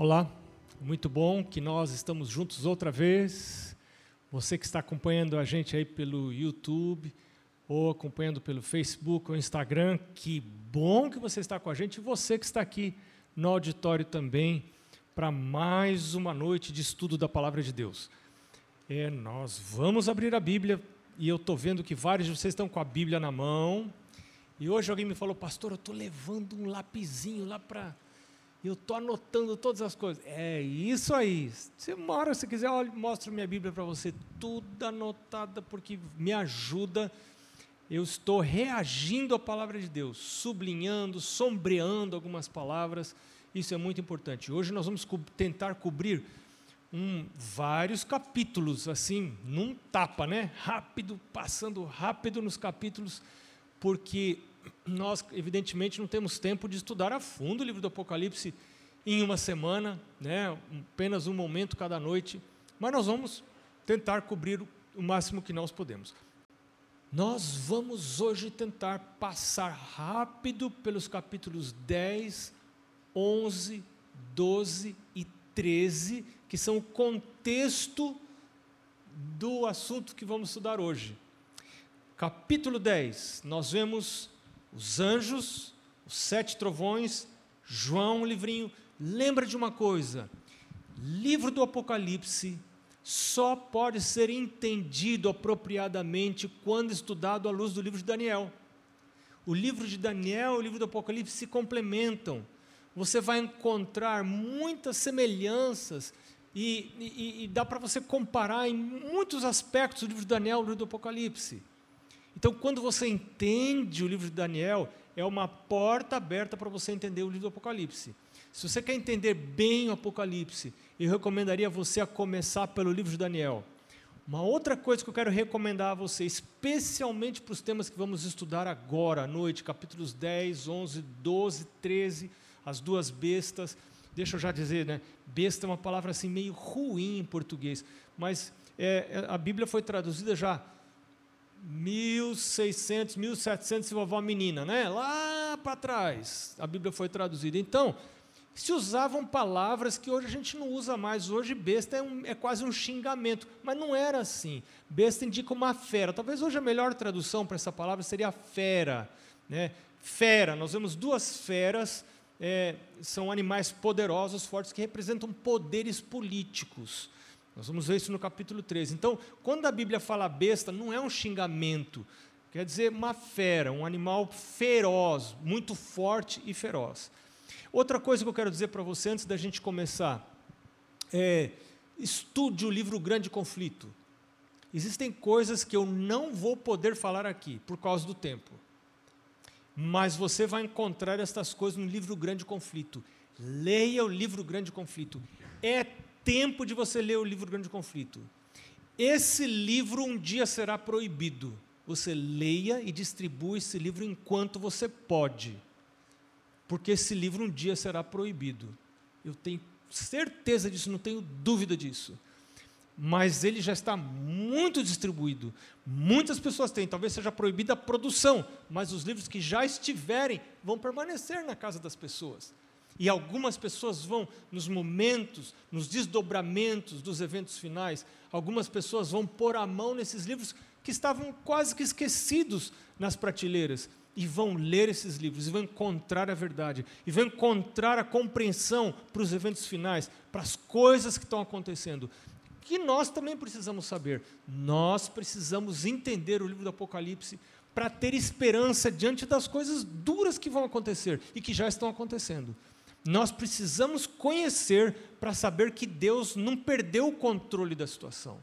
Olá, muito bom que nós estamos juntos outra vez. Você que está acompanhando a gente aí pelo YouTube, ou acompanhando pelo Facebook ou Instagram, que bom que você está com a gente. E você que está aqui no auditório também, para mais uma noite de estudo da Palavra de Deus. É, nós vamos abrir a Bíblia, e eu estou vendo que vários de vocês estão com a Bíblia na mão. E hoje alguém me falou, pastor, eu estou levando um lapizinho lá para eu estou anotando todas as coisas. É isso aí. Se uma hora você quiser, olha, mostro minha Bíblia para você, tudo anotada, porque me ajuda. Eu estou reagindo à palavra de Deus, sublinhando, sombreando algumas palavras. Isso é muito importante. Hoje nós vamos co tentar cobrir um, vários capítulos, assim, num tapa, né? Rápido, passando rápido nos capítulos, porque nós, evidentemente, não temos tempo de estudar a fundo o livro do Apocalipse em uma semana, né, apenas um momento cada noite, mas nós vamos tentar cobrir o máximo que nós podemos. Nós vamos hoje tentar passar rápido pelos capítulos 10, 11, 12 e 13, que são o contexto do assunto que vamos estudar hoje. Capítulo 10, nós vemos os anjos, os sete trovões, João, um livrinho. Lembra de uma coisa: livro do Apocalipse só pode ser entendido apropriadamente quando estudado à luz do livro de Daniel. O livro de Daniel e o livro do Apocalipse se complementam. Você vai encontrar muitas semelhanças e, e, e dá para você comparar em muitos aspectos o livro de Daniel e o livro do Apocalipse. Então, quando você entende o livro de Daniel, é uma porta aberta para você entender o livro do Apocalipse. Se você quer entender bem o Apocalipse, eu recomendaria você a começar pelo livro de Daniel. Uma outra coisa que eu quero recomendar a você, especialmente para os temas que vamos estudar agora à noite, capítulos 10, 11, 12, 13, as duas bestas. Deixa eu já dizer, né? Besta é uma palavra assim meio ruim em português, mas é, a Bíblia foi traduzida já 1600, 1700 se vovó menina, né? Lá para trás a Bíblia foi traduzida. Então, se usavam palavras que hoje a gente não usa mais. Hoje, besta é, um, é, quase um xingamento, mas não era assim. Besta indica uma fera. Talvez hoje a melhor tradução para essa palavra seria fera. Né? Fera, nós vemos duas feras, é, são animais poderosos, fortes, que representam poderes políticos. Nós vamos ver isso no capítulo 13. Então, quando a Bíblia fala besta, não é um xingamento, quer dizer uma fera, um animal feroz, muito forte e feroz. Outra coisa que eu quero dizer para você antes da gente começar é estude o livro Grande Conflito. Existem coisas que eu não vou poder falar aqui por causa do tempo. Mas você vai encontrar estas coisas no livro Grande Conflito. Leia o livro Grande Conflito. É tempo de você ler o livro Grande Conflito. Esse livro um dia será proibido. Você leia e distribua esse livro enquanto você pode. Porque esse livro um dia será proibido. Eu tenho certeza disso, não tenho dúvida disso. Mas ele já está muito distribuído. Muitas pessoas têm, talvez seja proibida a produção, mas os livros que já estiverem vão permanecer na casa das pessoas. E algumas pessoas vão, nos momentos, nos desdobramentos dos eventos finais, algumas pessoas vão pôr a mão nesses livros que estavam quase que esquecidos nas prateleiras e vão ler esses livros e vão encontrar a verdade e vão encontrar a compreensão para os eventos finais, para as coisas que estão acontecendo. Que nós também precisamos saber. Nós precisamos entender o livro do Apocalipse para ter esperança diante das coisas duras que vão acontecer e que já estão acontecendo. Nós precisamos conhecer para saber que Deus não perdeu o controle da situação.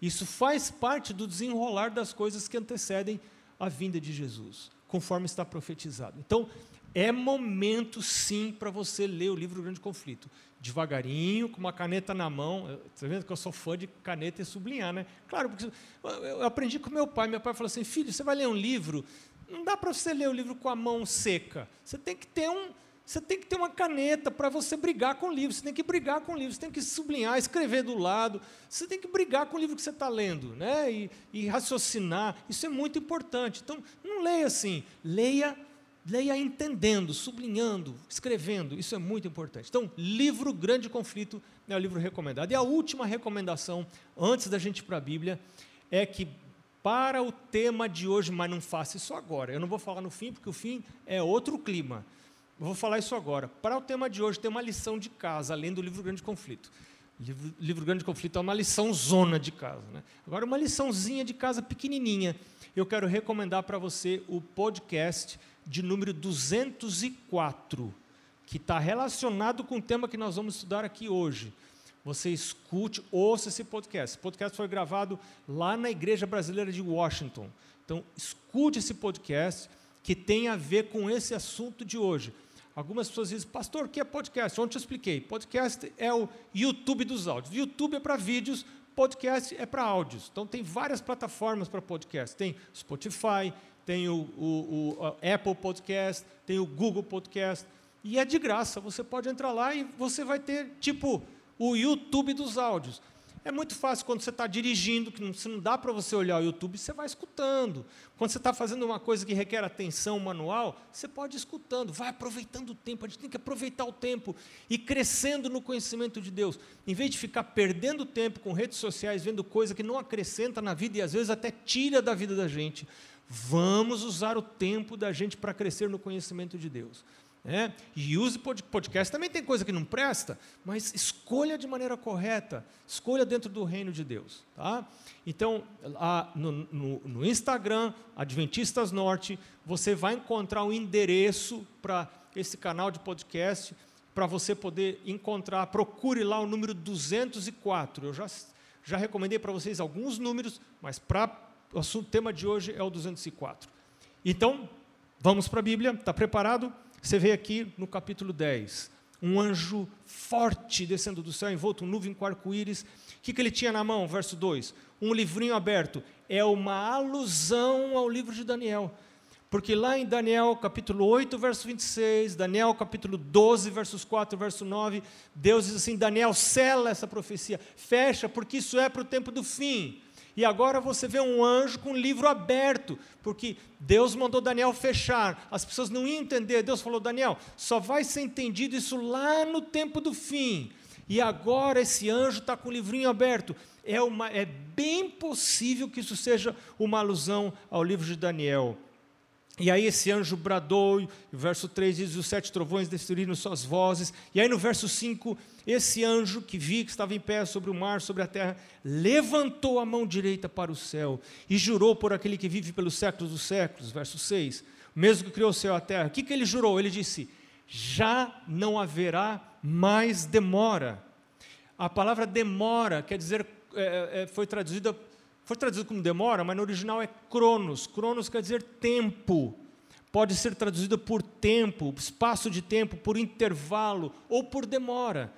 Isso faz parte do desenrolar das coisas que antecedem a vinda de Jesus, conforme está profetizado. Então, é momento sim para você ler o livro Grande Conflito. Devagarinho, com uma caneta na mão. Está vendo que eu sou fã de caneta e sublinhar, né? Claro, porque eu aprendi com meu pai. Meu pai falou assim: filho, você vai ler um livro, não dá para você ler o livro com a mão seca. Você tem que ter um, você tem que ter uma caneta para você brigar com o livro, você tem que brigar com o livro, você tem que sublinhar, escrever do lado, você tem que brigar com o livro que você está lendo, né? E, e, raciocinar, isso é muito importante. Então, não leia assim, leia leia entendendo, sublinhando, escrevendo, isso é muito importante. Então, livro Grande Conflito é o livro recomendado. E a última recomendação, antes da gente ir para a Bíblia, é que para o tema de hoje, mas não faça isso agora. Eu não vou falar no fim, porque o fim é outro clima. Eu vou falar isso agora. Para o tema de hoje, tem uma lição de casa, além do livro Grande Conflito. Livro, livro Grande Conflito é uma lição zona de casa. Né? Agora, uma liçãozinha de casa pequenininha. Eu quero recomendar para você o podcast de número 204, que está relacionado com o tema que nós vamos estudar aqui hoje. Você escute, ouça esse podcast. Esse podcast foi gravado lá na Igreja Brasileira de Washington. Então, escute esse podcast que tem a ver com esse assunto de hoje. Algumas pessoas dizem, pastor, o que é podcast? Ontem eu expliquei. Podcast é o YouTube dos áudios. YouTube é para vídeos, podcast é para áudios. Então, tem várias plataformas para podcast. Tem Spotify, tem o, o, o Apple Podcast, tem o Google Podcast, e é de graça. Você pode entrar lá e você vai ter, tipo, o YouTube dos áudios. É muito fácil quando você está dirigindo, que não, se não dá para você olhar o YouTube, você vai escutando. Quando você está fazendo uma coisa que requer atenção manual, você pode ir escutando, vai aproveitando o tempo. A gente tem que aproveitar o tempo e crescendo no conhecimento de Deus. Em vez de ficar perdendo tempo com redes sociais, vendo coisa que não acrescenta na vida e às vezes até tira da vida da gente, Vamos usar o tempo da gente para crescer no conhecimento de Deus. É? E use podcast. Também tem coisa que não presta, mas escolha de maneira correta. Escolha dentro do reino de Deus. Tá? Então, no, no, no, Instagram, Adventistas Norte, você vai encontrar um endereço para esse canal de podcast, para você poder encontrar. Procure lá o número 204. Eu já, já recomendei para vocês alguns números, mas para o assunto, tema de hoje é o 204. Então, vamos para a Bíblia, está preparado? Você vê aqui no capítulo 10, um anjo forte descendo do céu, envolto em nuvem com arco-íris. O que, que ele tinha na mão? Verso 2: um livrinho aberto. É uma alusão ao livro de Daniel. Porque lá em Daniel capítulo 8, verso 26, Daniel capítulo 12, versos 4 verso 9, Deus diz assim: Daniel, sela essa profecia, fecha, porque isso é para o tempo do fim. E agora você vê um anjo com um livro aberto, porque Deus mandou Daniel fechar. As pessoas não iam entender. Deus falou: Daniel, só vai ser entendido isso lá no tempo do fim. E agora esse anjo está com o livrinho aberto. É, uma, é bem possível que isso seja uma alusão ao livro de Daniel. E aí esse anjo bradou, e o verso 3 diz: os sete trovões destruíram suas vozes. E aí no verso 5, esse anjo que vi que estava em pé sobre o mar, sobre a terra, levantou a mão direita para o céu e jurou por aquele que vive pelos séculos dos séculos. Verso 6, mesmo que criou o céu e a terra. O que, que ele jurou? Ele disse: já não haverá mais demora. A palavra demora quer dizer, é, é, foi traduzida foi traduzido como demora, mas no original é cronos. Cronos quer dizer tempo. Pode ser traduzido por tempo, espaço de tempo, por intervalo ou por demora.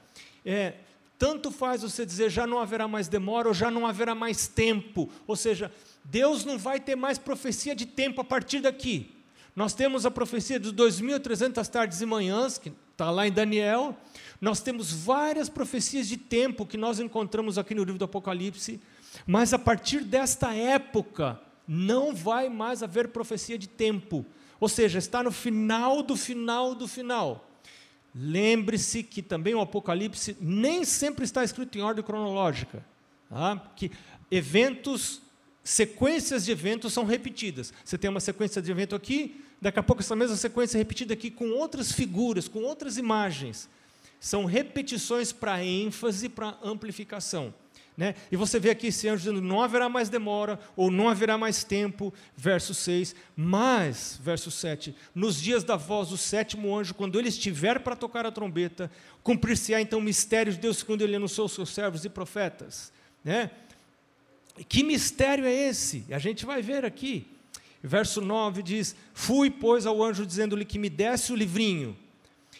É, tanto faz você dizer já não haverá mais demora ou já não haverá mais tempo. Ou seja, Deus não vai ter mais profecia de tempo a partir daqui. Nós temos a profecia dos 2.300 tardes e manhãs, que está lá em Daniel. Nós temos várias profecias de tempo que nós encontramos aqui no livro do Apocalipse. Mas a partir desta época, não vai mais haver profecia de tempo. Ou seja, está no final do final do final. Lembre-se que também o Apocalipse nem sempre está escrito em ordem cronológica. Tá? Que eventos, sequências de eventos são repetidas. Você tem uma sequência de evento aqui, daqui a pouco essa mesma sequência é repetida aqui com outras figuras, com outras imagens. São repetições para ênfase, para amplificação. Né? E você vê aqui esse anjo dizendo: não haverá mais demora, ou não haverá mais tempo, verso 6. Mas, verso 7, nos dias da voz do sétimo anjo, quando ele estiver para tocar a trombeta, cumprir-se-á então o mistério de Deus, quando ele anunciou seus servos e profetas. Né? Que mistério é esse? A gente vai ver aqui. Verso 9 diz: Fui, pois, ao anjo dizendo-lhe que me desse o livrinho.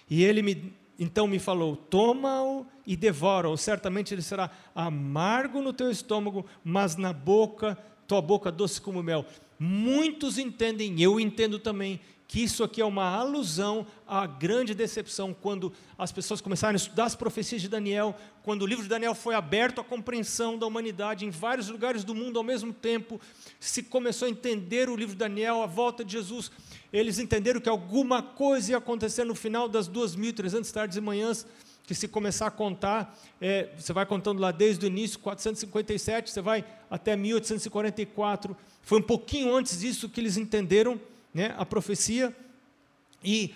E ele me então me falou: toma-o e devora-o, certamente ele será amargo no teu estômago, mas na boca, tua boca doce como mel. Muitos entendem, eu entendo também, que isso aqui é uma alusão à grande decepção, quando as pessoas começaram a estudar as profecias de Daniel, quando o livro de Daniel foi aberto à compreensão da humanidade em vários lugares do mundo ao mesmo tempo, se começou a entender o livro de Daniel, a volta de Jesus, eles entenderam que alguma coisa ia acontecer no final das 2.300 tardes e manhãs, que se começar a contar, é, você vai contando lá desde o início, 457, você vai até 1844, foi um pouquinho antes disso que eles entenderam né, a profecia e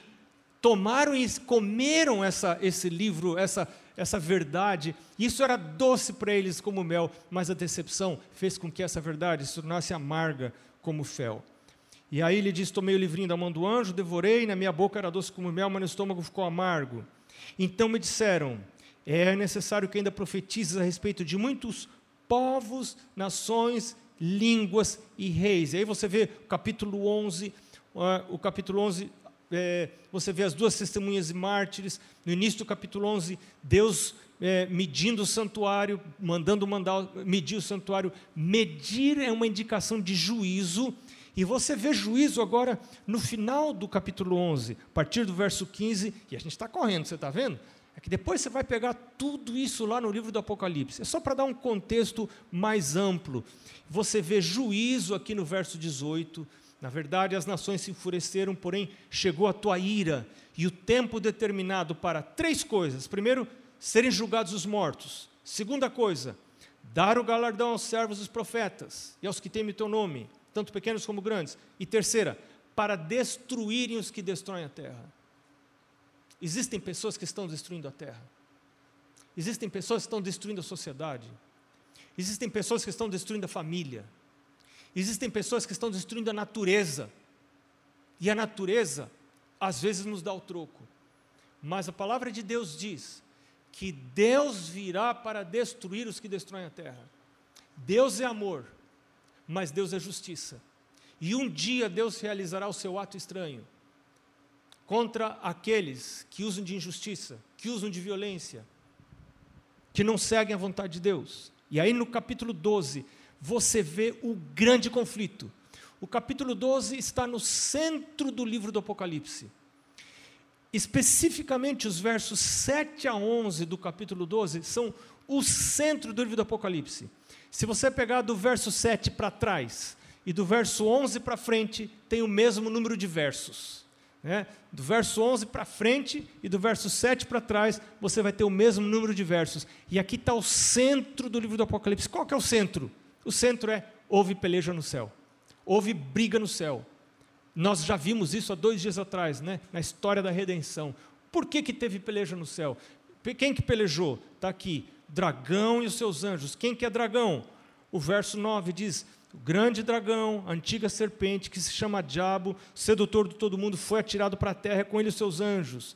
tomaram e comeram essa, esse livro, essa, essa verdade. Isso era doce para eles como mel, mas a decepção fez com que essa verdade se tornasse amarga como fel. E aí ele diz: Tomei o livrinho da mão do anjo, devorei, na minha boca era doce como mel, mas no estômago ficou amargo. Então me disseram: É necessário que ainda profetizes a respeito de muitos povos, nações, línguas e reis. E aí você vê o capítulo 11 o capítulo 11, é, você vê as duas testemunhas e mártires. No início do capítulo 11, Deus é, medindo o santuário, mandando mandar medir o santuário. Medir é uma indicação de juízo. E você vê juízo agora no final do capítulo 11, a partir do verso 15, e a gente está correndo, você está vendo? É que depois você vai pegar tudo isso lá no livro do Apocalipse. É só para dar um contexto mais amplo. Você vê juízo aqui no verso 18, na verdade, as nações se enfureceram, porém chegou a tua ira e o tempo determinado para três coisas. Primeiro, serem julgados os mortos. Segunda coisa, dar o galardão aos servos dos profetas e aos que temem o teu nome, tanto pequenos como grandes. E terceira, para destruírem os que destroem a terra. Existem pessoas que estão destruindo a terra. Existem pessoas que estão destruindo a sociedade. Existem pessoas que estão destruindo a família. Existem pessoas que estão destruindo a natureza. E a natureza, às vezes, nos dá o troco. Mas a palavra de Deus diz que Deus virá para destruir os que destroem a terra. Deus é amor, mas Deus é justiça. E um dia Deus realizará o seu ato estranho contra aqueles que usam de injustiça, que usam de violência, que não seguem a vontade de Deus. E aí no capítulo 12, você vê o grande conflito. O capítulo 12 está no centro do livro do Apocalipse. Especificamente os versos 7 a 11 do capítulo 12 são o centro do livro do Apocalipse. Se você pegar do verso 7 para trás e do verso 11 para frente, tem o mesmo número de versos. Né? Do verso 11 para frente e do verso 7 para trás, você vai ter o mesmo número de versos. E aqui está o centro do livro do Apocalipse. Qual que é o centro? O centro é: houve peleja no céu, houve briga no céu. Nós já vimos isso há dois dias atrás, né? na história da redenção. Por que, que teve peleja no céu? Quem que pelejou? Está aqui: dragão e os seus anjos. Quem que é dragão? O verso 9 diz: o grande dragão, a antiga serpente, que se chama Diabo, sedutor de todo mundo, foi atirado para a terra com ele os seus anjos.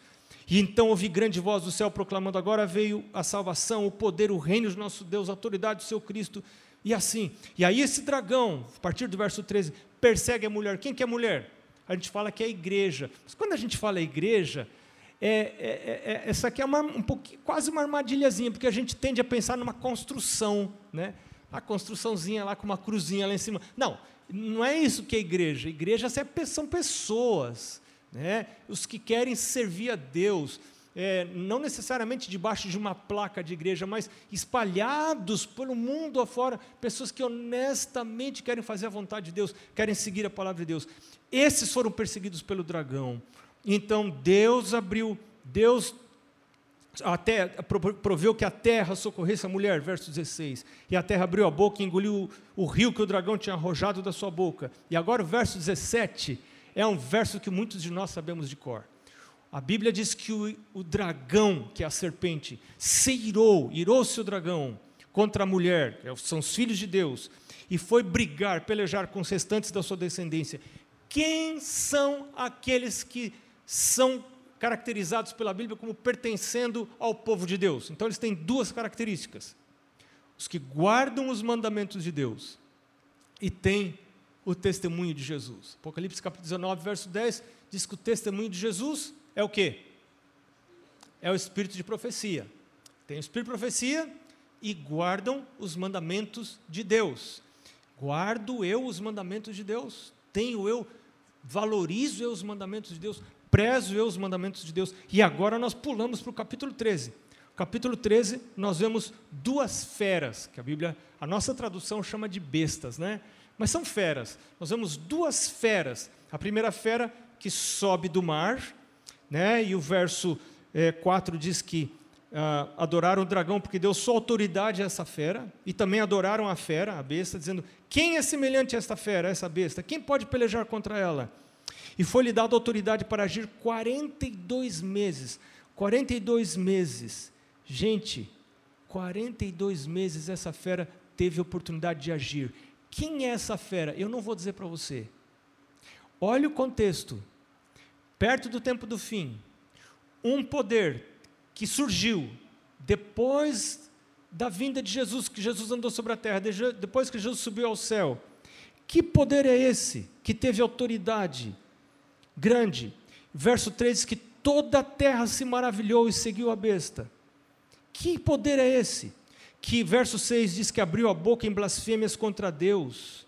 E então ouvi grande voz do céu proclamando: Agora veio a salvação, o poder, o reino do nosso Deus, a autoridade do seu Cristo e assim. E aí esse dragão, a partir do verso 13, persegue a mulher. Quem que é mulher? A gente fala que é a igreja. Mas quando a gente fala igreja, é, é, é, é, essa aqui é uma, um quase uma armadilhazinha, porque a gente tende a pensar numa construção, né? A construçãozinha lá com uma cruzinha lá em cima. Não, não é isso que é igreja. Igreja são pessoas, né? Os que querem servir a Deus é, não necessariamente debaixo de uma placa de igreja, mas espalhados pelo mundo afora, pessoas que honestamente querem fazer a vontade de Deus, querem seguir a palavra de Deus. Esses foram perseguidos pelo dragão. Então Deus abriu, Deus até proveu que a terra socorresse a mulher, verso 16. E a terra abriu a boca e engoliu o, o rio que o dragão tinha arrojado da sua boca. E agora o verso 17 é um verso que muitos de nós sabemos de cor. A Bíblia diz que o, o dragão, que é a serpente, se irou, irou-se o dragão contra a mulher, é são os filhos de Deus, e foi brigar, pelejar com os restantes da sua descendência. Quem são aqueles que são caracterizados pela Bíblia como pertencendo ao povo de Deus? Então eles têm duas características: os que guardam os mandamentos de Deus e têm o testemunho de Jesus. Apocalipse capítulo 19, verso 10 diz que o testemunho de Jesus é o quê? É o espírito de profecia. Tem o espírito de profecia e guardam os mandamentos de Deus. Guardo eu os mandamentos de Deus? Tenho eu valorizo eu os mandamentos de Deus, prezo eu os mandamentos de Deus. E agora nós pulamos para o capítulo 13. Capítulo 13, nós vemos duas feras, que a Bíblia, a nossa tradução chama de bestas, né? Mas são feras. Nós vemos duas feras. A primeira fera que sobe do mar, né? E o verso é, eh, 4 diz que ah, adoraram o dragão porque deu sua autoridade a essa fera, e também adoraram a fera, a besta, dizendo: Quem é semelhante a esta fera, a essa besta? Quem pode pelejar contra ela? E foi-lhe dada autoridade para agir 42 meses. 42 meses. Gente, 42 meses essa fera teve oportunidade de agir. Quem é essa fera? Eu não vou dizer para você. Olha o contexto. Perto do tempo do fim, um poder que surgiu depois da vinda de Jesus, que Jesus andou sobre a terra, depois que Jesus subiu ao céu. Que poder é esse que teve autoridade grande? Verso 3 diz que toda a terra se maravilhou e seguiu a besta. Que poder é esse? Que verso 6 diz que abriu a boca em blasfêmias contra Deus.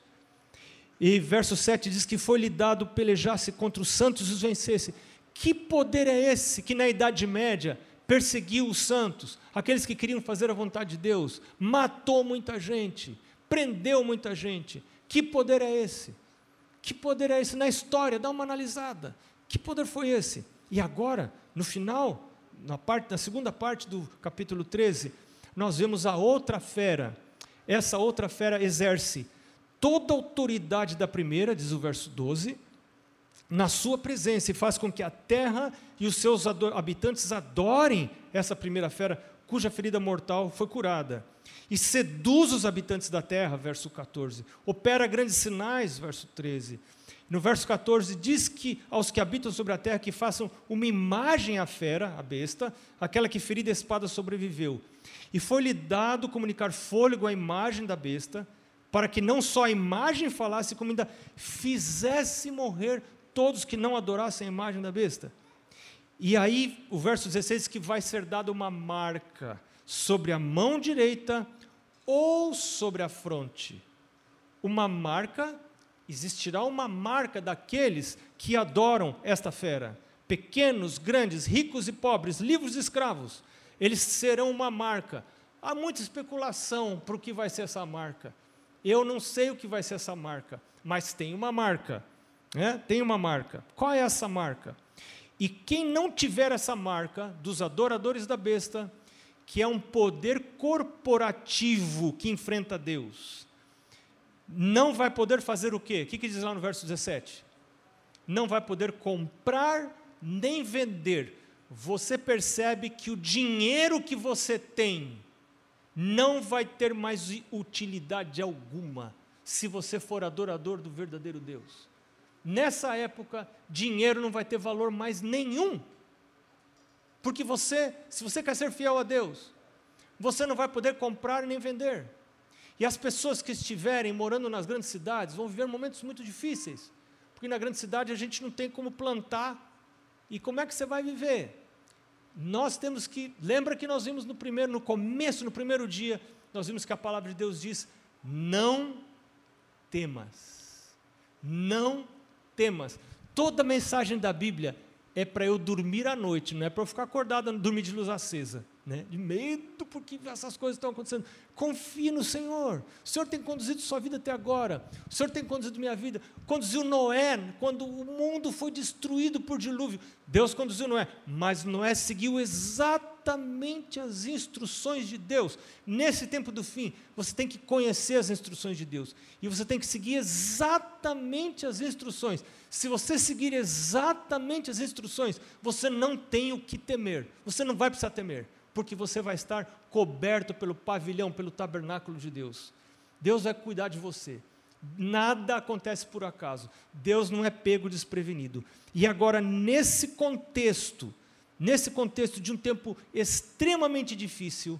E verso 7 diz que foi-lhe dado pelejasse contra os santos e os vencesse. Que poder é esse que na Idade Média perseguiu os santos, aqueles que queriam fazer a vontade de Deus, matou muita gente, prendeu muita gente. Que poder é esse? Que poder é esse na história? Dá uma analisada. Que poder foi esse? E agora, no final, na, parte, na segunda parte do capítulo 13, nós vemos a outra fera. Essa outra fera exerce toda a autoridade da primeira, diz o verso 12, na sua presença e faz com que a terra e os seus habitantes adorem essa primeira fera, cuja ferida mortal foi curada. E seduz os habitantes da terra, verso 14. Opera grandes sinais, verso 13. No verso 14, diz que aos que habitam sobre a terra que façam uma imagem à fera, a besta, aquela que ferida a espada sobreviveu. E foi-lhe dado comunicar fôlego à imagem da besta, para que não só a imagem falasse, como ainda fizesse morrer todos que não adorassem a imagem da besta. E aí, o verso 16 diz que vai ser dada uma marca sobre a mão direita ou sobre a fronte. Uma marca, existirá uma marca daqueles que adoram esta fera. Pequenos, grandes, ricos e pobres, livres e escravos, eles serão uma marca. Há muita especulação para o que vai ser essa marca. Eu não sei o que vai ser essa marca, mas tem uma marca. Né? Tem uma marca. Qual é essa marca? E quem não tiver essa marca dos adoradores da besta, que é um poder corporativo que enfrenta Deus, não vai poder fazer o quê? O que, que diz lá no verso 17? Não vai poder comprar nem vender. Você percebe que o dinheiro que você tem não vai ter mais utilidade alguma se você for adorador do verdadeiro Deus nessa época, dinheiro não vai ter valor mais nenhum. Porque você, se você quer ser fiel a Deus, você não vai poder comprar nem vender. E as pessoas que estiverem morando nas grandes cidades vão viver momentos muito difíceis. Porque na grande cidade a gente não tem como plantar. E como é que você vai viver? Nós temos que, lembra que nós vimos no primeiro, no começo, no primeiro dia, nós vimos que a palavra de Deus diz: "Não temas". Não temas. Toda mensagem da Bíblia é para eu dormir à noite, não é para eu ficar acordado, dormir de luz acesa né? de medo porque essas coisas estão acontecendo. Confie no Senhor. O Senhor tem conduzido sua vida até agora. O Senhor tem conduzido minha vida. Conduziu Noé quando o mundo foi destruído por dilúvio. Deus conduziu Noé, mas Noé seguiu exatamente as instruções de Deus. Nesse tempo do fim, você tem que conhecer as instruções de Deus e você tem que seguir exatamente as instruções. Se você seguir exatamente as instruções, você não tem o que temer. Você não vai precisar temer porque você vai estar coberto pelo pavilhão, pelo tabernáculo de Deus. Deus vai cuidar de você. Nada acontece por acaso. Deus não é pego desprevenido. E agora, nesse contexto, nesse contexto de um tempo extremamente difícil,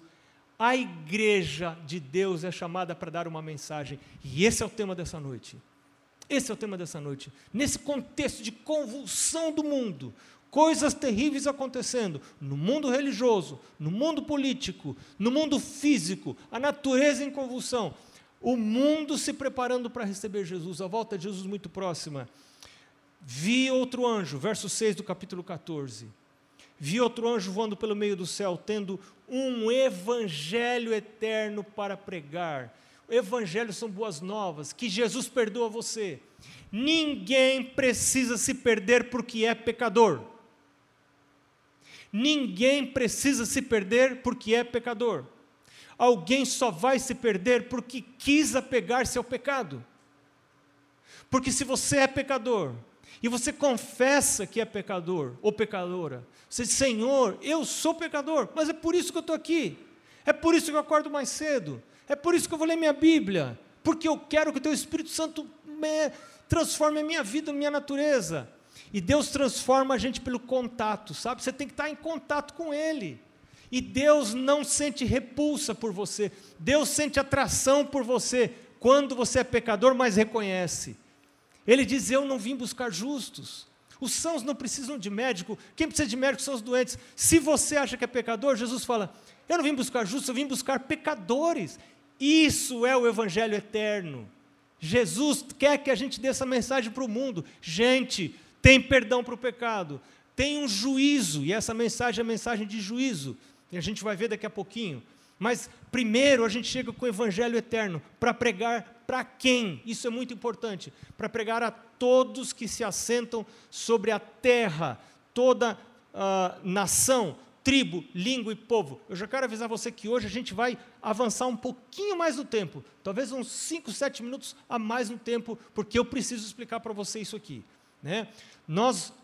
a igreja de Deus é chamada para dar uma mensagem. E esse é o tema dessa noite. Esse é o tema dessa noite. Nesse contexto de convulsão do mundo, coisas terríveis acontecendo no mundo religioso, no mundo político, no mundo físico, a natureza em convulsão, o mundo se preparando para receber Jesus, a volta de Jesus muito próxima. Vi outro anjo, verso 6 do capítulo 14. Vi outro anjo voando pelo meio do céu, tendo um evangelho eterno para pregar. O evangelho são boas novas, que Jesus perdoa você. Ninguém precisa se perder porque é pecador. Ninguém precisa se perder porque é pecador. Alguém só vai se perder porque quis apegar-se ao pecado. Porque se você é pecador, e você confessa que é pecador ou pecadora, você diz, Senhor, eu sou pecador, mas é por isso que eu estou aqui, é por isso que eu acordo mais cedo, é por isso que eu vou ler minha Bíblia, porque eu quero que o Teu Espírito Santo me transforme a minha vida, a minha natureza. E Deus transforma a gente pelo contato, sabe? Você tem que estar em contato com Ele. E Deus não sente repulsa por você, Deus sente atração por você quando você é pecador, mas reconhece. Ele diz: Eu não vim buscar justos. Os sãos não precisam de médico. Quem precisa de médico são os doentes. Se você acha que é pecador, Jesus fala: Eu não vim buscar justos, eu vim buscar pecadores. Isso é o Evangelho eterno. Jesus quer que a gente dê essa mensagem para o mundo. Gente, tem perdão para o pecado, tem um juízo, e essa mensagem é mensagem de juízo. E a gente vai ver daqui a pouquinho. Mas primeiro a gente chega com o Evangelho eterno para pregar para quem? Isso é muito importante. Para pregar a todos que se assentam sobre a terra, toda uh, nação, tribo, língua e povo. Eu já quero avisar você que hoje a gente vai avançar um pouquinho mais no tempo, talvez uns 5, 7 minutos a mais no tempo, porque eu preciso explicar para você isso aqui. Né? Nós,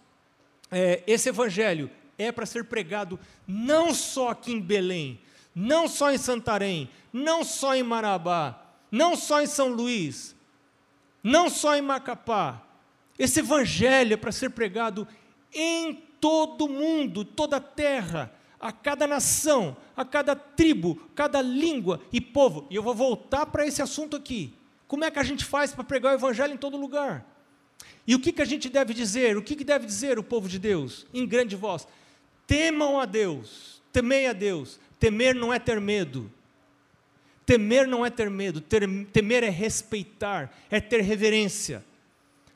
é, esse evangelho é para ser pregado não só aqui em Belém, não só em Santarém, não só em Marabá, não só em São Luís, não só em Macapá. Esse evangelho é para ser pregado em todo mundo, toda a terra, a cada nação, a cada tribo, cada língua e povo. E eu vou voltar para esse assunto aqui. Como é que a gente faz para pregar o evangelho em todo lugar? E o que, que a gente deve dizer? O que, que deve dizer o povo de Deus em grande voz? Temam a Deus, temei a Deus. Temer não é ter medo. Temer não é ter medo, temer é respeitar, é ter reverência.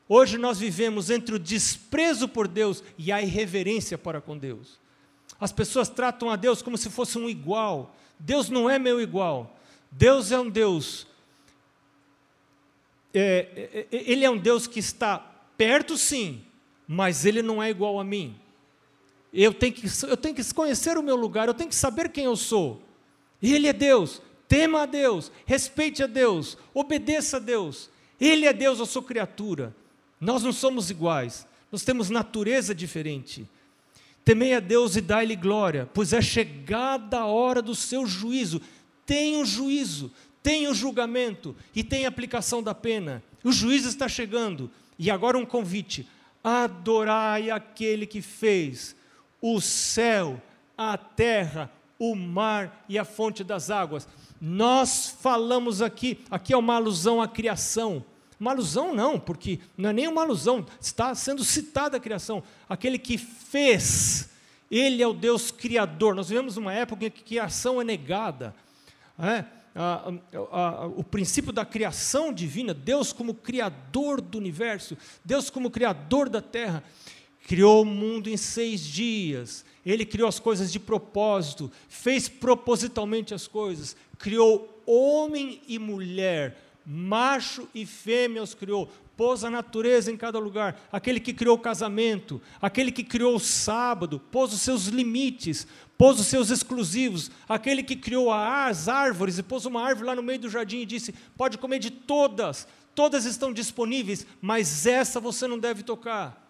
Hoje nós vivemos entre o desprezo por Deus e a irreverência para com Deus. As pessoas tratam a Deus como se fosse um igual. Deus não é meu igual. Deus é um Deus. É, é, é ele é um Deus que está perto, sim, mas ele não é igual a mim. Eu tenho, que, eu tenho que conhecer o meu lugar, eu tenho que saber quem eu sou. Ele é Deus, tema a Deus, respeite a Deus, obedeça a Deus. Ele é Deus, eu sou criatura. Nós não somos iguais, nós temos natureza diferente. Temei a Deus e dai-lhe glória, pois é chegada a hora do seu juízo. Tem um juízo, tem um julgamento e tem aplicação da pena. O juízo está chegando. E agora um convite: adorai aquele que fez o céu, a terra, o mar e a fonte das águas. Nós falamos aqui, aqui é uma alusão à criação. Uma alusão não, porque não é nem uma alusão, está sendo citada a criação. Aquele que fez, ele é o Deus criador. Nós vivemos uma época em que a criação é negada. É? A, a, a, o princípio da criação divina, Deus como criador do universo, Deus como criador da terra, criou o mundo em seis dias, ele criou as coisas de propósito, fez propositalmente as coisas, criou homem e mulher, macho e fêmea os criou, pôs a natureza em cada lugar, aquele que criou o casamento, aquele que criou o sábado, pôs os seus limites, pôs os seus exclusivos, aquele que criou as árvores e pôs uma árvore lá no meio do jardim e disse: pode comer de todas, todas estão disponíveis, mas essa você não deve tocar.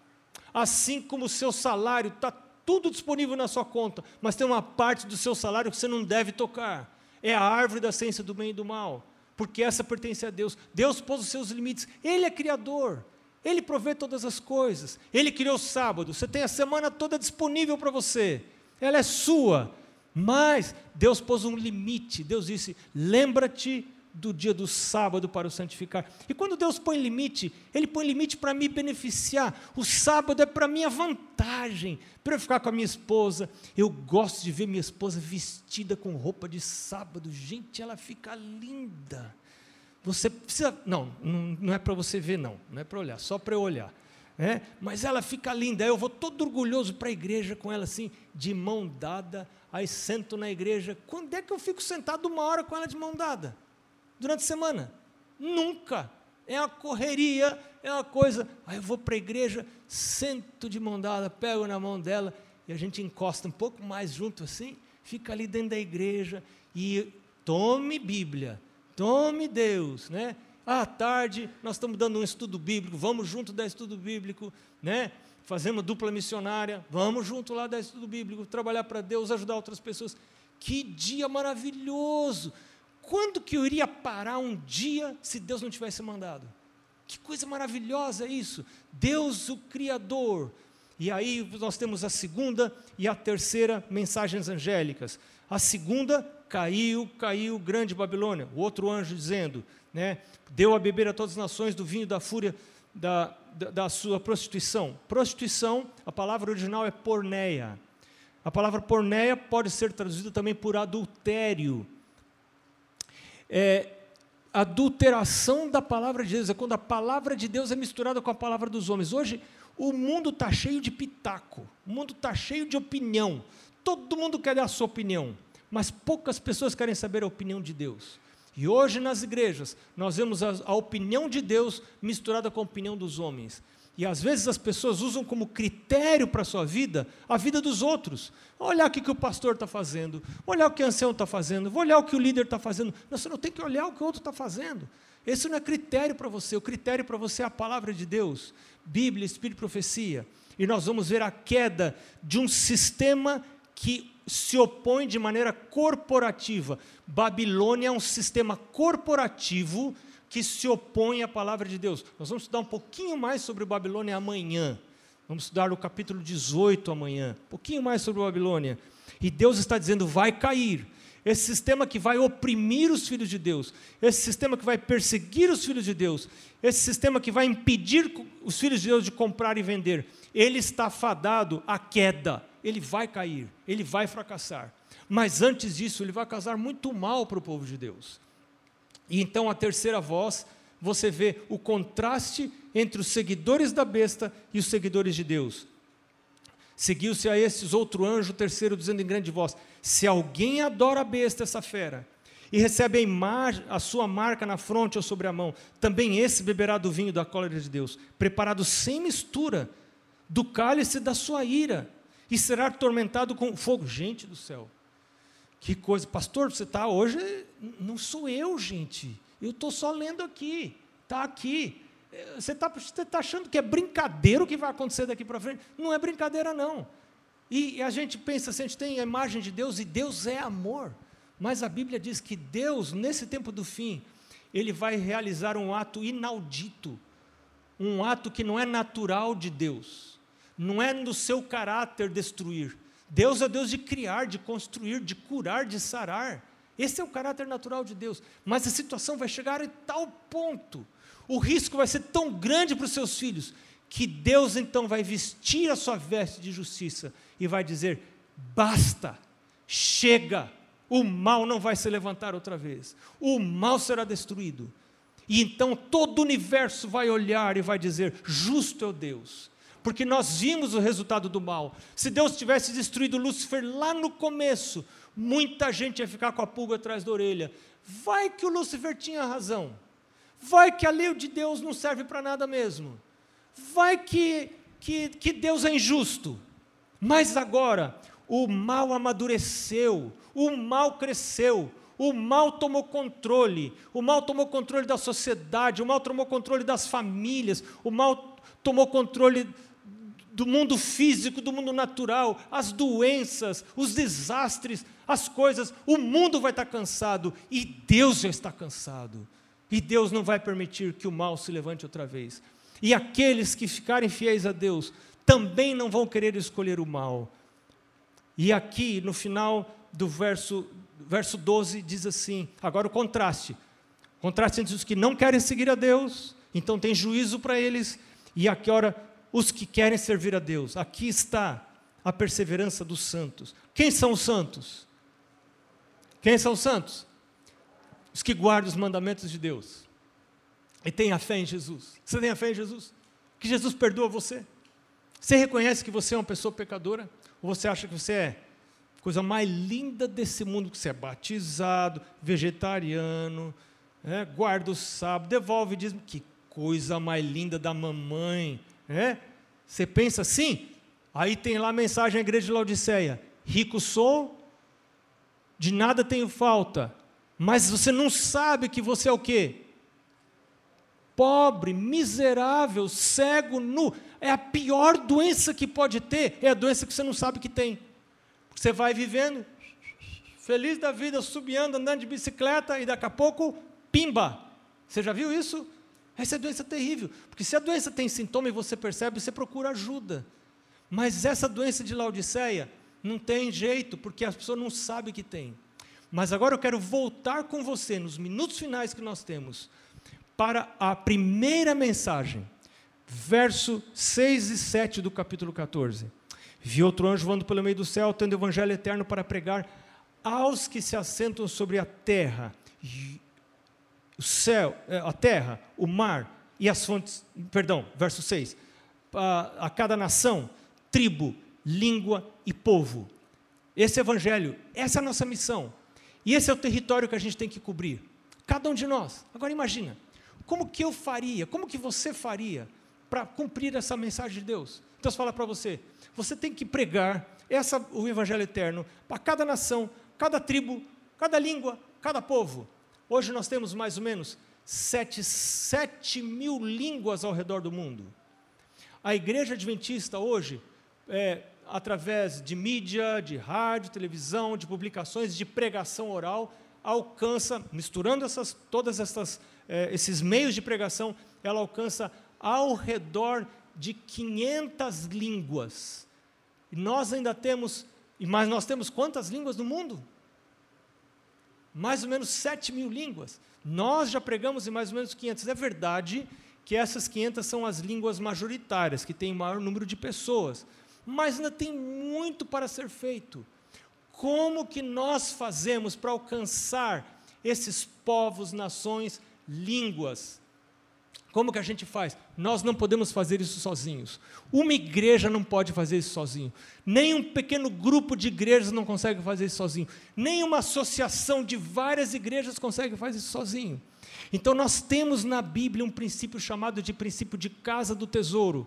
Assim como o seu salário está tudo disponível na sua conta, mas tem uma parte do seu salário que você não deve tocar. É a árvore da ciência do bem e do mal, porque essa pertence a Deus. Deus pôs os seus limites, Ele é Criador, Ele provê todas as coisas, Ele criou o sábado, você tem a semana toda disponível para você, ela é sua, mas Deus pôs um limite, Deus disse: lembra-te do dia do sábado para o santificar. E quando Deus põe limite, Ele põe limite para me beneficiar. O sábado é para minha vantagem, para eu ficar com a minha esposa. Eu gosto de ver minha esposa vestida com roupa de sábado. Gente, ela fica linda. Você precisa. Não, não, é para você ver, não. Não é para olhar, só para eu olhar. É, mas ela fica linda. Eu vou todo orgulhoso para a igreja com ela assim, de mão dada. Aí sento na igreja. Quando é que eu fico sentado uma hora com ela de mão dada? Durante a semana? Nunca. É uma correria, é uma coisa. Aí eu vou para a igreja, sento de mão dada, pego na mão dela e a gente encosta um pouco mais junto assim, fica ali dentro da igreja e tome Bíblia, tome Deus, né? À tarde, nós estamos dando um estudo bíblico, vamos junto dar estudo bíblico, né? Fazemos dupla missionária, vamos junto lá dar estudo bíblico, trabalhar para Deus, ajudar outras pessoas. Que dia maravilhoso! Quando que eu iria parar um dia se Deus não tivesse mandado? Que coisa maravilhosa isso! Deus, o Criador. E aí nós temos a segunda e a terceira mensagens angélicas. A segunda, caiu, caiu, grande Babilônia. O outro anjo dizendo, né, deu a beber a todas as nações do vinho da fúria da, da, da sua prostituição. Prostituição, a palavra original é porneia. A palavra porneia pode ser traduzida também por adultério. É, adulteração da palavra de Deus é quando a palavra de Deus é misturada com a palavra dos homens. Hoje, o mundo está cheio de pitaco, o mundo está cheio de opinião. Todo mundo quer dar a sua opinião, mas poucas pessoas querem saber a opinião de Deus. E hoje nas igrejas, nós vemos a, a opinião de Deus misturada com a opinião dos homens. E às vezes as pessoas usam como critério para a sua vida a vida dos outros. Olhar o que, que o pastor está fazendo, olhar o que o ancião está fazendo, vou olhar o que o líder está fazendo. Não, você não tem que olhar o que o outro está fazendo. Esse não é critério para você. O critério para você é a palavra de Deus, Bíblia, Espírito e Profecia. E nós vamos ver a queda de um sistema que se opõe de maneira corporativa. Babilônia é um sistema corporativo que se opõe à palavra de Deus. Nós vamos estudar um pouquinho mais sobre Babilônia amanhã. Vamos estudar o capítulo 18 amanhã. Um pouquinho mais sobre Babilônia. E Deus está dizendo: vai cair. Esse sistema que vai oprimir os filhos de Deus, esse sistema que vai perseguir os filhos de Deus, esse sistema que vai impedir os filhos de Deus de comprar e vender, ele está fadado à queda ele vai cair, ele vai fracassar. Mas antes disso, ele vai causar muito mal para o povo de Deus. E então a terceira voz, você vê o contraste entre os seguidores da besta e os seguidores de Deus. Seguiu-se a estes outro anjo, terceiro, dizendo em grande voz: Se alguém adora a besta, essa fera, e recebe a, imagem, a sua marca na fronte ou sobre a mão, também esse beberá do vinho da cólera de Deus, preparado sem mistura, do cálice da sua ira, e será atormentado com fogo. Gente do céu, que coisa, pastor, você está hoje, não sou eu, gente, eu estou só lendo aqui, está aqui. Você está tá achando que é brincadeira o que vai acontecer daqui para frente? Não é brincadeira, não. E, e a gente pensa assim, a gente tem a imagem de Deus e Deus é amor. Mas a Bíblia diz que Deus, nesse tempo do fim, ele vai realizar um ato inaudito, um ato que não é natural de Deus não é no seu caráter destruir. Deus é Deus de criar, de construir, de curar, de sarar. Esse é o caráter natural de Deus. Mas a situação vai chegar em tal ponto, o risco vai ser tão grande para os seus filhos, que Deus então vai vestir a sua veste de justiça e vai dizer: basta, chega, o mal não vai se levantar outra vez, o mal será destruído. E então todo o universo vai olhar e vai dizer: justo é o Deus, porque nós vimos o resultado do mal. Se Deus tivesse destruído Lúcifer lá no começo, muita gente ia ficar com a pulga atrás da orelha. Vai que o Lúcifer tinha razão. Vai que a lei de Deus não serve para nada mesmo. Vai que, que, que Deus é injusto. Mas agora, o mal amadureceu, o mal cresceu, o mal tomou controle, o mal tomou controle da sociedade, o mal tomou controle das famílias, o mal tomou controle do mundo físico, do mundo natural, as doenças, os desastres, as coisas, o mundo vai estar cansado e Deus já está cansado. E Deus não vai permitir que o mal se levante outra vez. E aqueles que ficarem fiéis a Deus também não vão querer escolher o mal. E aqui, no final do verso, verso 12, diz assim: agora o contraste. Contraste entre os que não querem seguir a Deus, então tem juízo para eles, e aqui, ora, os que querem servir a Deus. Aqui está a perseverança dos santos. Quem são os santos? Quem são os santos? Os que guardam os mandamentos de Deus. E têm a fé em Jesus. Você tem a fé em Jesus? Que Jesus perdoa você? Você reconhece que você é uma pessoa pecadora? Ou você acha que você é coisa mais linda desse mundo, que você é batizado, vegetariano, é, guarda o sábado, devolve e diz, que coisa mais linda da mamãe. É? Você pensa assim? Aí tem lá a mensagem à igreja de Laodiceia: rico sou, de nada tenho falta, mas você não sabe que você é o quê? Pobre, miserável, cego, nu. É a pior doença que pode ter, é a doença que você não sabe que tem. Você vai vivendo, feliz da vida, subiando, andando de bicicleta, e daqui a pouco, pimba. Você já viu isso? Essa é doença terrível, porque se a doença tem sintoma e você percebe, você procura ajuda. Mas essa doença de Laodiceia não tem jeito, porque a pessoa não sabe que tem. Mas agora eu quero voltar com você, nos minutos finais que nós temos, para a primeira mensagem, verso 6 e 7 do capítulo 14. Vi outro anjo voando pelo meio do céu, tendo o evangelho eterno para pregar aos que se assentam sobre a terra o céu, é, a terra, o mar e as fontes, perdão, verso 6, a, a cada nação, tribo, língua e povo. Esse evangelho, essa é a nossa missão. E esse é o território que a gente tem que cobrir. Cada um de nós. Agora imagina, como que eu faria, como que você faria para cumprir essa mensagem de Deus? Deus fala para você, você tem que pregar essa, o evangelho eterno para cada nação, cada tribo, cada língua, cada povo. Hoje nós temos mais ou menos 7, 7 mil línguas ao redor do mundo. A igreja adventista hoje, é, através de mídia, de rádio, televisão, de publicações, de pregação oral, alcança, misturando essas, todas essas, é, esses meios de pregação, ela alcança ao redor de 500 línguas. E nós ainda temos, mas nós temos quantas línguas no mundo? Mais ou menos 7 mil línguas. Nós já pregamos em mais ou menos 500. É verdade que essas 500 são as línguas majoritárias, que têm maior número de pessoas. Mas ainda tem muito para ser feito. Como que nós fazemos para alcançar esses povos, nações, línguas? Como que a gente faz? Nós não podemos fazer isso sozinhos. Uma igreja não pode fazer isso sozinho. Nem um pequeno grupo de igrejas não consegue fazer isso sozinho. Nem uma associação de várias igrejas consegue fazer isso sozinho. Então nós temos na Bíblia um princípio chamado de princípio de casa do tesouro,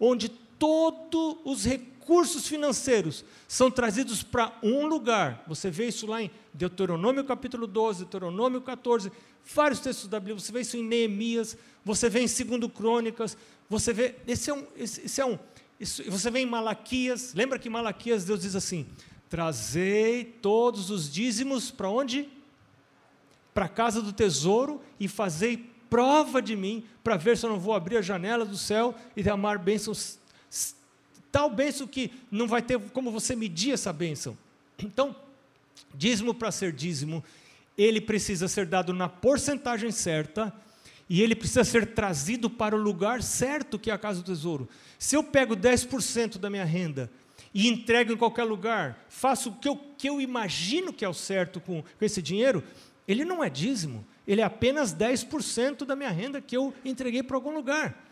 onde todos os recursos financeiros são trazidos para um lugar. Você vê isso lá em Deuteronômio capítulo 12, Deuteronômio 14, vários textos da Bíblia, você vê isso em Neemias, você vê em Segundo Crônicas, você vê, esse é um, esse, esse é um isso, você vê em Malaquias, lembra que em Malaquias Deus diz assim: trazei todos os dízimos para onde? Para a casa do tesouro e fazei prova de mim, para ver se eu não vou abrir a janela do céu e derramar bênçãos, tal bênção que não vai ter como você medir essa bênção. Então, dízimo para ser dízimo, ele precisa ser dado na porcentagem certa e ele precisa ser trazido para o lugar certo, que é a casa do tesouro. Se eu pego 10% da minha renda e entrego em qualquer lugar, faço o que eu, que eu imagino que é o certo com, com esse dinheiro, ele não é dízimo, ele é apenas 10% da minha renda que eu entreguei para algum lugar.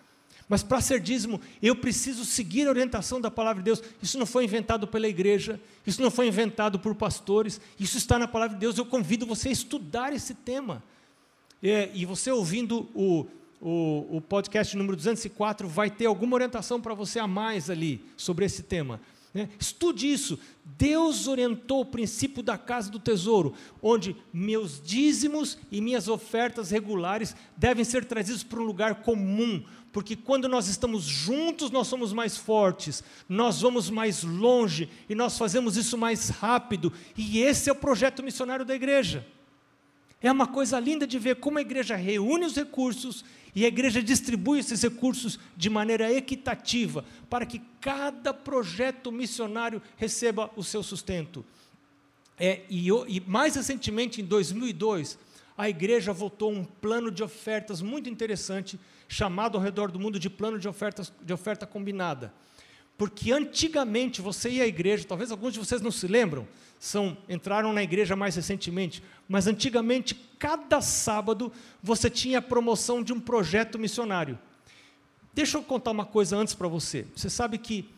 Mas para ser dízimo, eu preciso seguir a orientação da palavra de Deus. Isso não foi inventado pela igreja, isso não foi inventado por pastores, isso está na palavra de Deus. Eu convido você a estudar esse tema. É, e você ouvindo o, o, o podcast número 204, vai ter alguma orientação para você a mais ali sobre esse tema. Né? Estude isso. Deus orientou o princípio da casa do tesouro, onde meus dízimos e minhas ofertas regulares devem ser trazidos para um lugar comum, porque quando nós estamos juntos, nós somos mais fortes, nós vamos mais longe e nós fazemos isso mais rápido, e esse é o projeto missionário da igreja. É uma coisa linda de ver como a igreja reúne os recursos e a igreja distribui esses recursos de maneira equitativa, para que cada projeto missionário receba o seu sustento. É, e, e mais recentemente, em 2002, a igreja votou um plano de ofertas muito interessante, chamado ao redor do mundo de plano de, ofertas, de oferta combinada. Porque antigamente você ia à igreja, talvez alguns de vocês não se lembram, são entraram na igreja mais recentemente, mas antigamente cada sábado você tinha a promoção de um projeto missionário. Deixa eu contar uma coisa antes para você. Você sabe que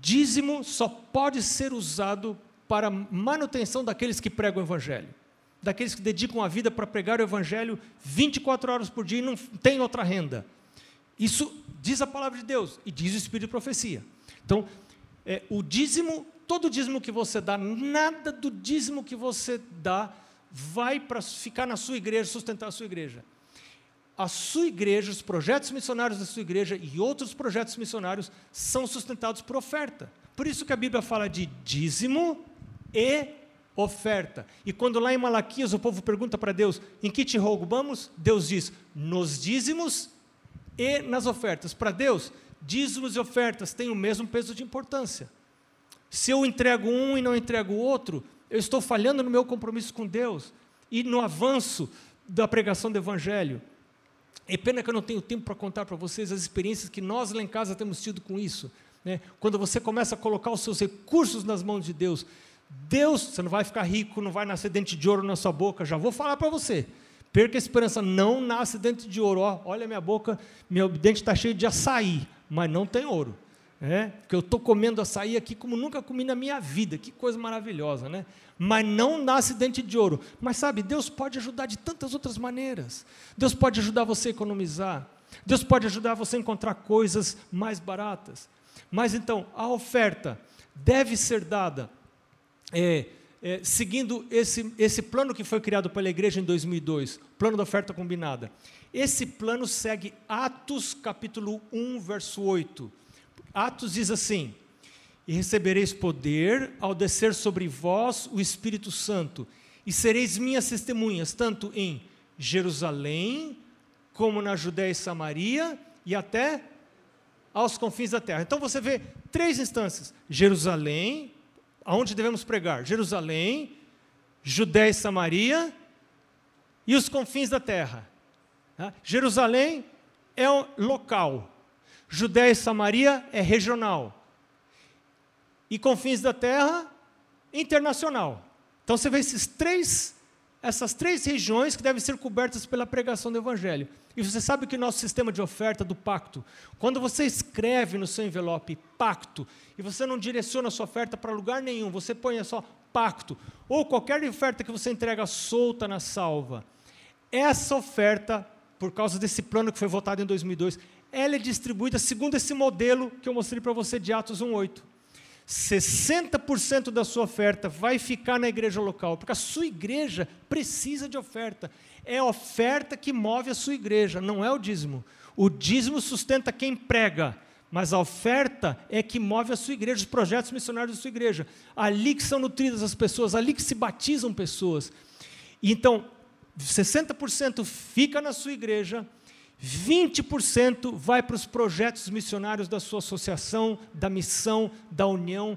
dízimo só pode ser usado para manutenção daqueles que pregam o evangelho, daqueles que dedicam a vida para pregar o evangelho 24 horas por dia e não tem outra renda. Isso diz a palavra de Deus e diz o Espírito de profecia. Então, é, o dízimo, todo dízimo que você dá, nada do dízimo que você dá vai para ficar na sua igreja, sustentar a sua igreja. A sua igreja, os projetos missionários da sua igreja e outros projetos missionários são sustentados por oferta. Por isso que a Bíblia fala de dízimo e oferta. E quando lá em Malaquias o povo pergunta para Deus: em que te roubamos? Deus diz: nos dízimos e nas ofertas. Para Deus, dízimos e ofertas têm o mesmo peso de importância. Se eu entrego um e não entrego o outro, eu estou falhando no meu compromisso com Deus e no avanço da pregação do Evangelho. É pena que eu não tenho tempo para contar para vocês as experiências que nós lá em casa temos tido com isso. Né? Quando você começa a colocar os seus recursos nas mãos de Deus, Deus, você não vai ficar rico, não vai nascer dente de ouro na sua boca, já vou falar para você. Perca a esperança, não nasce dente de ouro. Ó, olha minha boca, meu dente está cheio de açaí, mas não tem ouro. É, porque eu estou comendo açaí aqui como nunca comi na minha vida, que coisa maravilhosa, né? Mas não nasce dente de ouro. Mas sabe, Deus pode ajudar de tantas outras maneiras. Deus pode ajudar você a economizar. Deus pode ajudar você a encontrar coisas mais baratas. Mas então, a oferta deve ser dada é, é, seguindo esse, esse plano que foi criado pela igreja em 2002, plano da oferta combinada. Esse plano segue Atos capítulo 1, verso 8. Atos diz assim: E recebereis poder ao descer sobre vós o Espírito Santo, e sereis minhas testemunhas, tanto em Jerusalém, como na Judéia e Samaria, e até aos confins da terra. Então você vê três instâncias: Jerusalém, aonde devemos pregar? Jerusalém, Judéia e Samaria e os confins da terra. Tá? Jerusalém é local, Judéia e Samaria é regional, e confins da terra, internacional. Então você vê esses três, essas três regiões que devem ser cobertas pela pregação do Evangelho. E você sabe que o nosso sistema de oferta do pacto, quando você escreve no seu envelope pacto, e você não direciona a sua oferta para lugar nenhum, você põe só pacto, ou qualquer oferta que você entrega solta na salva, essa oferta, por causa desse plano que foi votado em 2002, ela é distribuída segundo esse modelo que eu mostrei para você de Atos 1,8. 60% da sua oferta vai ficar na igreja local, porque a sua igreja precisa de oferta. É a oferta que move a sua igreja, não é o dízimo. O dízimo sustenta quem prega, mas a oferta é que move a sua igreja, os projetos missionários da sua igreja. Ali que são nutridas as pessoas, ali que se batizam pessoas. Então, 60% fica na sua igreja, 20% vai para os projetos missionários da sua associação, da missão, da união.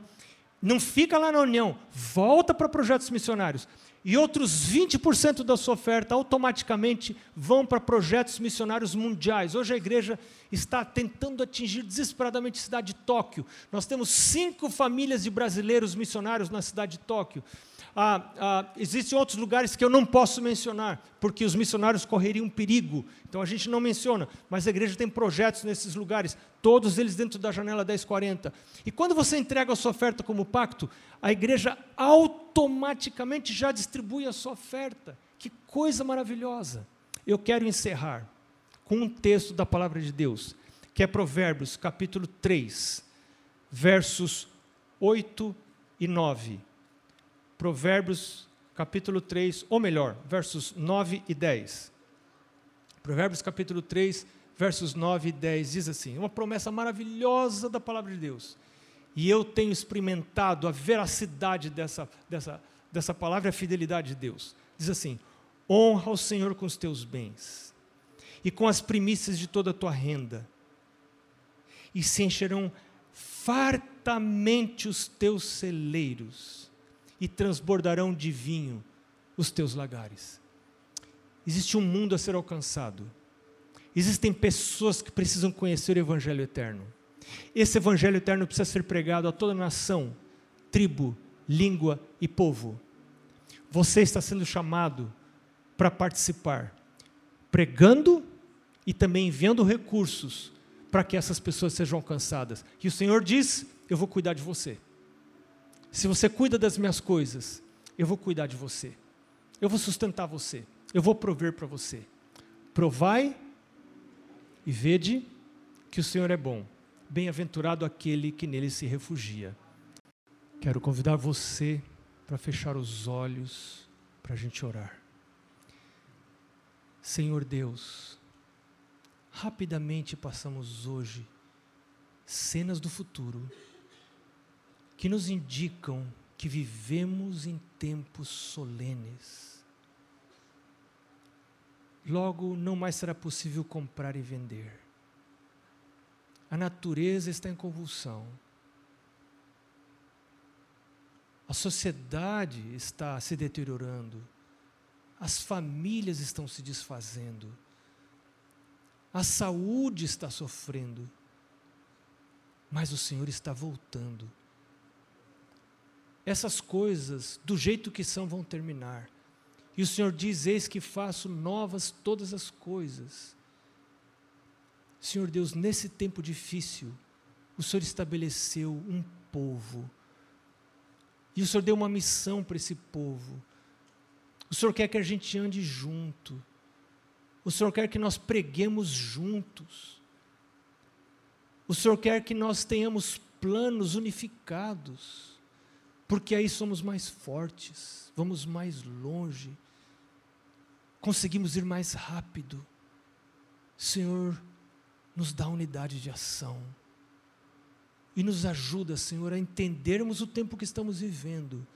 Não fica lá na união, volta para projetos missionários. E outros 20% da sua oferta automaticamente vão para projetos missionários mundiais. Hoje a igreja está tentando atingir desesperadamente a cidade de Tóquio. Nós temos cinco famílias de brasileiros missionários na cidade de Tóquio. Ah, ah, existem outros lugares que eu não posso mencionar, porque os missionários correriam perigo, então a gente não menciona, mas a igreja tem projetos nesses lugares, todos eles dentro da janela 1040. E quando você entrega a sua oferta como pacto, a igreja automaticamente já distribui a sua oferta. Que coisa maravilhosa! Eu quero encerrar com um texto da palavra de Deus, que é Provérbios, capítulo 3, versos 8 e 9. Provérbios capítulo 3, ou melhor, versos 9 e 10. Provérbios capítulo 3, versos 9 e 10 diz assim: uma promessa maravilhosa da palavra de Deus. E eu tenho experimentado a veracidade dessa, dessa, dessa palavra e a fidelidade de Deus. Diz assim: honra o Senhor com os teus bens e com as primícias de toda a tua renda, e se encherão fartamente os teus celeiros e transbordarão de vinho os teus lagares. Existe um mundo a ser alcançado. Existem pessoas que precisam conhecer o Evangelho eterno. Esse Evangelho eterno precisa ser pregado a toda nação, tribo, língua e povo. Você está sendo chamado para participar, pregando e também enviando recursos para que essas pessoas sejam alcançadas. E o Senhor diz: Eu vou cuidar de você. Se você cuida das minhas coisas, eu vou cuidar de você. Eu vou sustentar você. Eu vou prover para você. Provai e vede que o Senhor é bom. Bem-aventurado aquele que nele se refugia. Quero convidar você para fechar os olhos para a gente orar. Senhor Deus, rapidamente passamos hoje cenas do futuro que nos indicam que vivemos em tempos solenes. Logo, não mais será possível comprar e vender. A natureza está em convulsão. A sociedade está se deteriorando. As famílias estão se desfazendo. A saúde está sofrendo. Mas o Senhor está voltando essas coisas, do jeito que são, vão terminar. E o Senhor diz: Eis que faço novas todas as coisas. Senhor Deus, nesse tempo difícil, o Senhor estabeleceu um povo. E o Senhor deu uma missão para esse povo. O Senhor quer que a gente ande junto. O Senhor quer que nós preguemos juntos. O Senhor quer que nós tenhamos planos unificados porque aí somos mais fortes, vamos mais longe, conseguimos ir mais rápido. Senhor, nos dá unidade de ação e nos ajuda, Senhor, a entendermos o tempo que estamos vivendo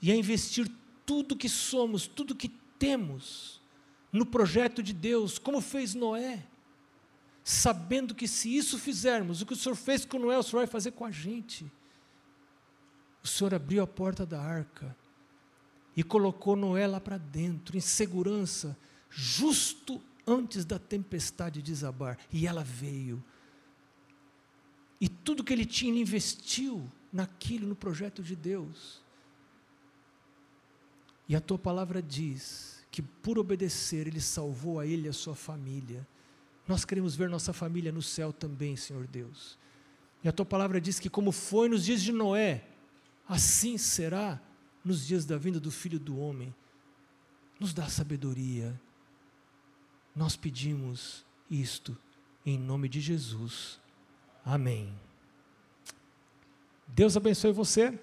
e a investir tudo que somos, tudo que temos no projeto de Deus, como fez Noé, sabendo que se isso fizermos, o que o Senhor fez com Noé, o Senhor vai fazer com a gente o Senhor abriu a porta da arca e colocou Noé lá para dentro, em segurança, justo antes da tempestade desabar. E ela veio. E tudo que ele tinha, ele investiu naquilo, no projeto de Deus. E a tua palavra diz que por obedecer, ele salvou a ele e a sua família. Nós queremos ver nossa família no céu também, Senhor Deus. E a tua palavra diz que, como foi nos dias de Noé, assim será nos dias da vinda do Filho do Homem. Nos dá sabedoria. Nós pedimos isto em nome de Jesus. Amém. Deus abençoe você.